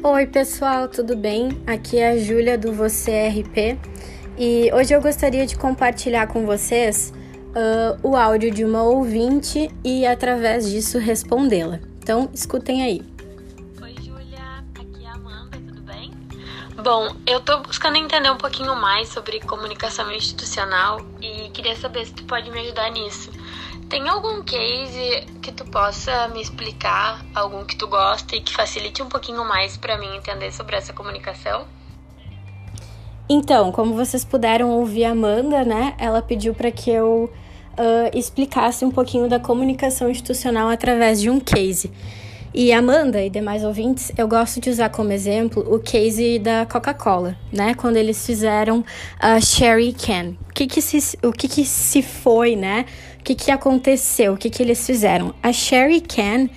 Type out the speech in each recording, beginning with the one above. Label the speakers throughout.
Speaker 1: Oi, pessoal, tudo bem? Aqui é a Júlia do Você RP e hoje eu gostaria de compartilhar com vocês uh, o áudio de uma ouvinte e através disso respondê-la. Então, escutem aí.
Speaker 2: Oi, Júlia, aqui é a Amanda, tudo bem? Bom, eu tô buscando entender um pouquinho mais sobre comunicação institucional e queria saber se tu pode me ajudar nisso. Tem algum case que tu possa me explicar, algum que tu gosta e que facilite um pouquinho mais para mim entender sobre essa comunicação?
Speaker 1: Então, como vocês puderam ouvir a Amanda, né? Ela pediu para que eu uh, explicasse um pouquinho da comunicação institucional através de um case. E Amanda e demais ouvintes, eu gosto de usar como exemplo o case da Coca-Cola, né? Quando eles fizeram a Sherry Can. O que que se, o que que se foi, né? Que que aconteceu? O que que eles fizeram? A Sherry Can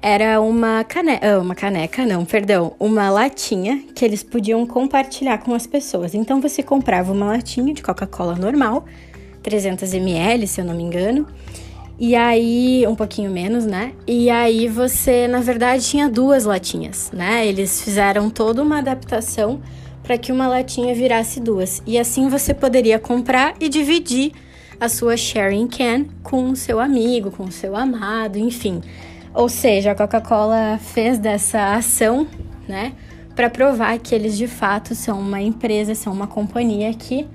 Speaker 1: era uma caneca, uma caneca, não, perdão, uma latinha que eles podiam compartilhar com as pessoas. Então você comprava uma latinha de Coca-Cola normal, 300 ml, se eu não me engano, e aí, um pouquinho menos, né? E aí você, na verdade, tinha duas latinhas, né? Eles fizeram toda uma adaptação para que uma latinha virasse duas. E assim você poderia comprar e dividir a sua sharing can com o seu amigo, com o seu amado, enfim. Ou seja, a Coca-Cola fez dessa ação, né, para provar que eles de fato são uma empresa, são uma companhia que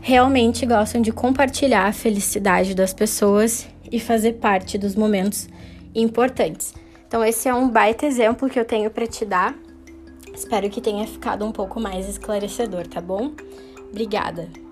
Speaker 1: realmente gostam de compartilhar a felicidade das pessoas e fazer parte dos momentos importantes. Então, esse é um baita exemplo que eu tenho para te dar. Espero que tenha ficado um pouco mais esclarecedor, tá bom? Obrigada!